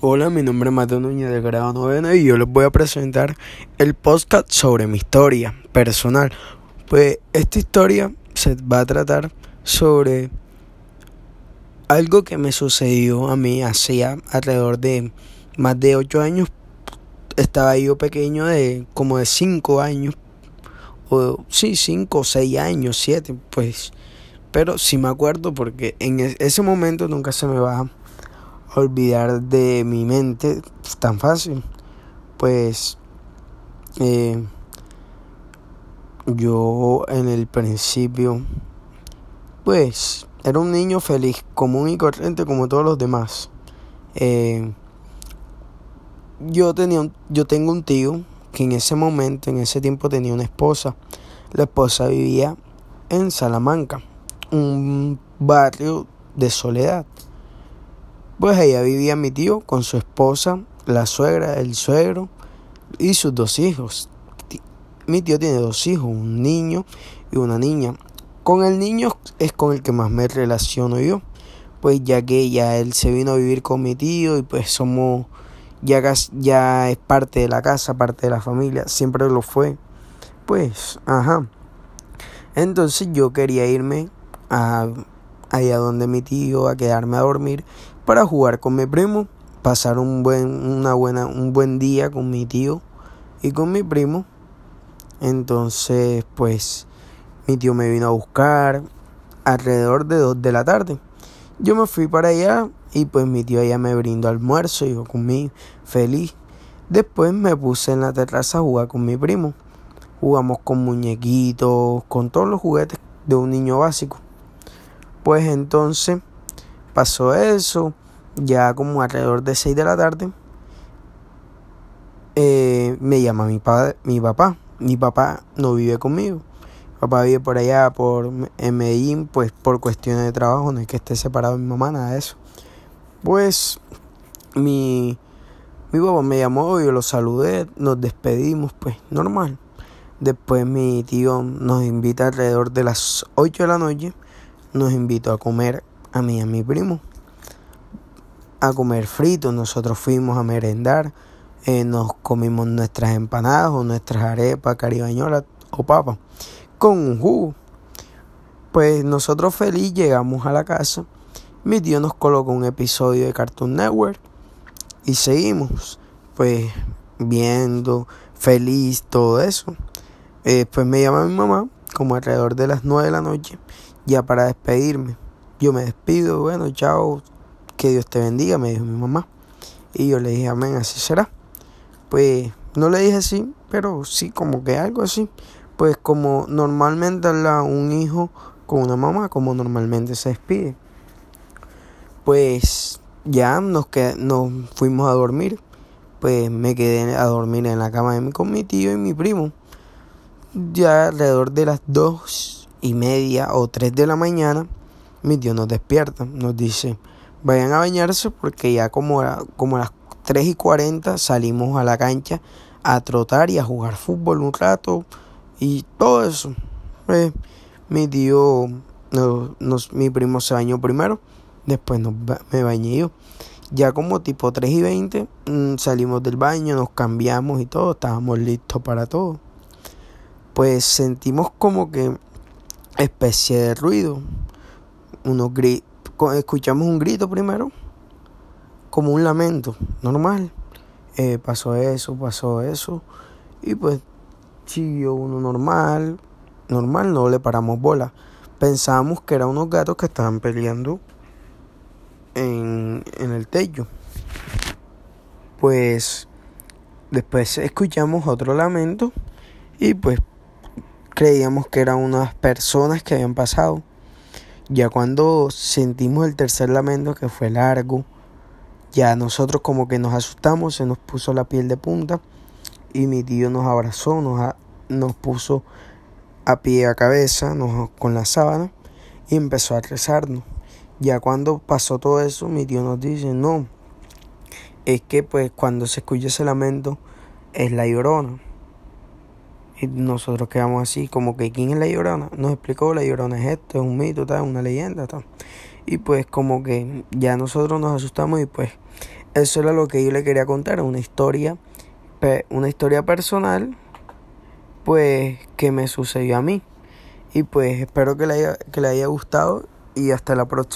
Hola, mi nombre es Mateo Núñez de grado noveno y yo les voy a presentar el podcast sobre mi historia personal. Pues esta historia se va a tratar sobre algo que me sucedió a mí hacía alrededor de más de 8 años. Estaba yo pequeño de como de 5 años, o sí, 5 o 6 años, 7, pues. Pero sí me acuerdo porque en ese momento nunca se me va olvidar de mi mente tan fácil. Pues eh, yo en el principio, pues era un niño feliz, común y corriente como todos los demás. Eh, yo tenía yo tengo un tío que en ese momento, en ese tiempo tenía una esposa. La esposa vivía en Salamanca, un barrio de soledad. Pues allá vivía mi tío con su esposa, la suegra, el suegro y sus dos hijos. Mi tío tiene dos hijos, un niño y una niña. Con el niño es con el que más me relaciono yo, pues ya que ya él se vino a vivir con mi tío y pues somos, ya, ya es parte de la casa, parte de la familia, siempre lo fue. Pues, ajá. Entonces yo quería irme a allá donde mi tío a quedarme a dormir para jugar con mi primo, pasar un buen, una buena, un buen día con mi tío y con mi primo. Entonces, pues, mi tío me vino a buscar alrededor de 2 de la tarde. Yo me fui para allá y pues mi tío allá me brindó almuerzo y yo comí feliz. Después me puse en la terraza a jugar con mi primo. Jugamos con muñequitos, con todos los juguetes de un niño básico. Pues entonces Pasó eso, ya como alrededor de 6 de la tarde, eh, me llama mi, mi papá. Mi papá no vive conmigo. Mi papá vive por allá, por en Medellín, pues por cuestiones de trabajo, no es que esté separado de mi mamá, nada de eso. Pues mi, mi papá me llamó, yo lo saludé, nos despedimos, pues normal. Después mi tío nos invita alrededor de las 8 de la noche, nos invitó a comer a mí y a mi primo a comer frito. Nosotros fuimos a merendar. Eh, nos comimos nuestras empanadas o nuestras arepas caribañolas o papas con un jugo. Pues nosotros feliz llegamos a la casa. Mi tío nos colocó un episodio de Cartoon Network y seguimos pues viendo feliz todo eso. Eh, pues me llama mi mamá como alrededor de las 9 de la noche ya para despedirme. Yo me despido, bueno, chao, que Dios te bendiga, me dijo mi mamá. Y yo le dije, amén, así será. Pues no le dije así, pero sí, como que algo así. Pues como normalmente habla un hijo con una mamá, como normalmente se despide. Pues ya nos, nos fuimos a dormir. Pues me quedé a dormir en la cama de mi, con mi tío y mi primo. Ya alrededor de las dos y media o tres de la mañana mi tío nos despierta, nos dice, vayan a bañarse porque ya como, como a las 3 y 40 salimos a la cancha a trotar y a jugar fútbol un rato y todo eso. Pues, mi tío, nos, mi primo se bañó primero, después me bañé yo. Ya como tipo 3 y 20 mm, salimos del baño, nos cambiamos y todo, estábamos listos para todo. Pues sentimos como que especie de ruido unos escuchamos un grito primero, como un lamento, normal. Eh, pasó eso, pasó eso, y pues siguió uno normal, normal, no le paramos bola. Pensábamos que eran unos gatos que estaban peleando en, en el techo. Pues después escuchamos otro lamento y pues creíamos que eran unas personas que habían pasado. Ya cuando sentimos el tercer lamento que fue largo, ya nosotros como que nos asustamos, se nos puso la piel de punta y mi tío nos abrazó, nos, nos puso a pie a cabeza nos, con la sábana y empezó a rezarnos. Ya cuando pasó todo eso, mi tío nos dice, no, es que pues cuando se escucha ese lamento es la llorona. Y nosotros quedamos así, como que ¿quién es la llorona? Nos explicó, la llorona es esto, es un mito, tal, una leyenda, tal. Y pues como que ya nosotros nos asustamos y pues eso era lo que yo le quería contar, una historia, una historia personal, pues que me sucedió a mí. Y pues espero que le haya, que le haya gustado y hasta la próxima.